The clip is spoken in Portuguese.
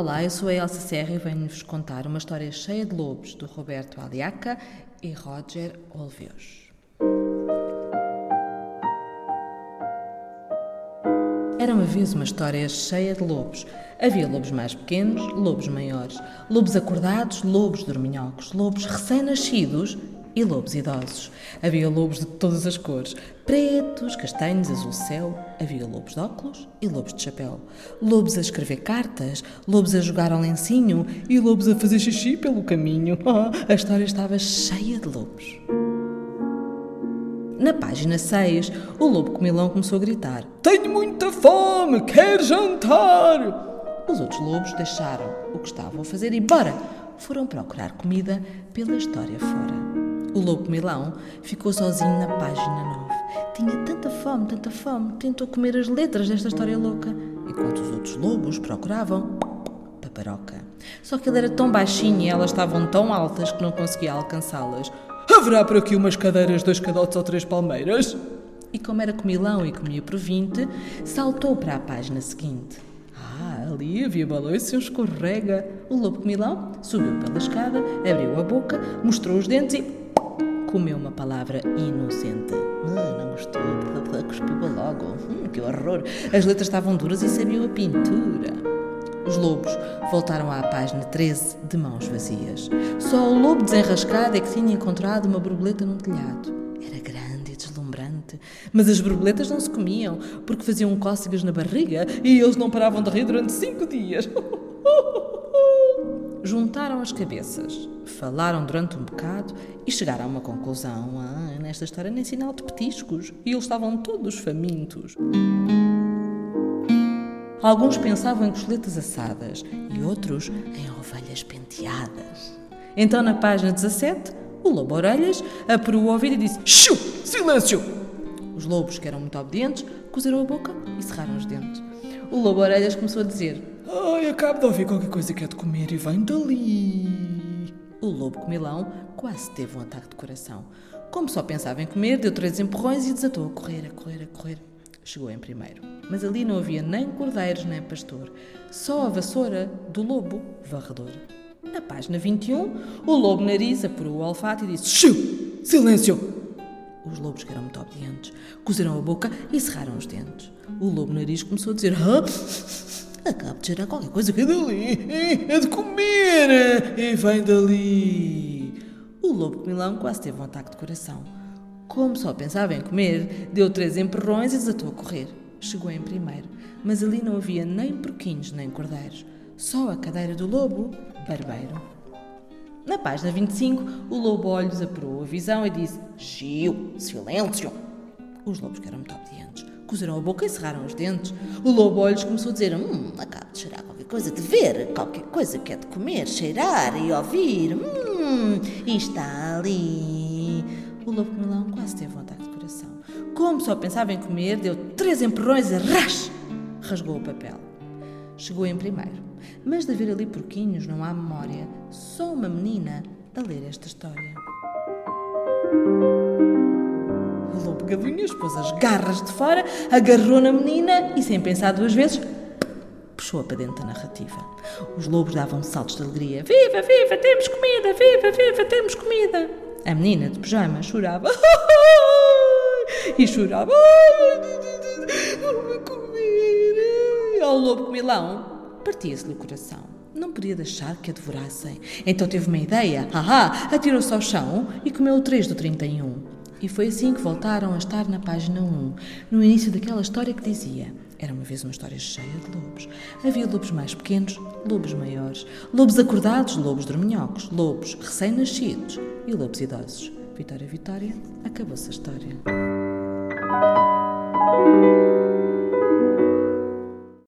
Olá, eu sou a Elsa Serra e venho-vos contar uma história cheia de lobos do Roberto Aliaca e Roger Olveus. Era uma vez uma história cheia de lobos. Havia lobos mais pequenos, lobos maiores, lobos acordados, lobos dorminhocos, lobos recém-nascidos e lobos idosos. Havia lobos de todas as cores: pretos, castanhos, azul céu. Havia lobos de óculos e lobos de chapéu. Lobos a escrever cartas, lobos a jogar ao lencinho e lobos a fazer xixi pelo caminho. a história estava cheia de lobos. Na página 6, o lobo comilão começou a gritar: Tenho muita fome, quero jantar! Os outros lobos deixaram o que estavam a fazer e, bora, foram procurar comida pela história fora. O lobo comilão ficou sozinho na página 9. Tinha tanta fome, tanta fome, tentou comer as letras desta história louca, enquanto os outros lobos procuravam paparoca. Só que ele era tão baixinho e elas estavam tão altas que não conseguia alcançá-las. Haverá por aqui umas cadeiras, dois cadotes ou três palmeiras? E como era comilão e comia por vinte, saltou para a página seguinte. Ah, ali havia balanço e um escorrega. O lobo comilão subiu pela escada, abriu a boca, mostrou os dentes e comeu uma palavra inocente. Ah, não gostou, cuspiu-a logo. Hum, que horror! As letras estavam duras e sabiam a pintura. Os lobos voltaram à página 13 de mãos vazias. Só o lobo desenrascado é que tinha encontrado uma borboleta num telhado. Era grande e deslumbrante, mas as borboletas não se comiam porque faziam cócegas na barriga e eles não paravam de rir durante cinco dias. Juntaram as cabeças, falaram durante um bocado e chegaram a uma conclusão. Ah, nesta história nem sinal de petiscos e eles estavam todos famintos. Alguns pensavam em costeletas assadas e outros em ovelhas penteadas. Então, na página 17, o lobo Orelhas apurou o ouvido e disse: Xiu! Silêncio! Os lobos, que eram muito obedientes, cozeram a boca e cerraram os dentes. O lobo Orelhas começou a dizer: Ai, acabo de ouvir qualquer coisa que é de comer e vem dali. O lobo comilão quase teve um ataque de coração. Como só pensava em comer, deu três empurrões e desatou a correr, a correr, a correr. Chegou em primeiro. Mas ali não havia nem cordeiros nem pastor, só a vassoura do lobo varredor. Na página 21, o lobo nariz apurou o olfato e disse: Xiu! Silêncio! Os lobos, que eram muito obedientes, cozeram a boca e cerraram os dentes. O lobo nariz começou a dizer: Hã? Acabo de cheirar qualquer coisa que é dali. É de comer. E vem dali. O lobo comilão quase teve um ataque de coração. Como só pensava em comer, deu três emperrões e desatou a correr. Chegou em primeiro, mas ali não havia nem porquinhos nem cordeiros. Só a cadeira do lobo, barbeiro. Na página 25, o lobo olhos apurou a visão e disse: Chiu, silêncio! Os lobos, que eram muito obedientes, cozeram a boca e cerraram os dentes. O lobo olhos começou a dizer: Hum, acabo de cheirar qualquer coisa, de ver qualquer coisa que é de comer, cheirar e ouvir. Hum, e está ali. O lobo comilão quase teve um ataque de coração. Como só pensava em comer, deu três empurrões e ras! Rasgou o papel. Chegou em primeiro. Mas de haver ali porquinhos não há memória, só uma menina a ler esta história. O lobo galinhas pôs as garras de fora, agarrou na menina e, sem pensar duas vezes, puxou-a para dentro da narrativa. Os lobos davam saltos de alegria. Viva, viva, temos comida! Viva, viva, temos comida! A menina de pijama chorava. e chorava. Vou-me! Ao lobo comilão partia-se-lhe o coração. Não podia deixar que a devorassem. Então teve uma ideia. Ahá! Atirou-se ao chão e comeu o 3 do 31. E foi assim que voltaram a estar na página 1, no início daquela história que dizia: Era uma vez uma história cheia de lobos. Havia lobos mais pequenos, lobos maiores, lobos acordados, lobos dorminhocos, lobos recém-nascidos e lobos idosos. Vitória, Vitória, acabou-se a história.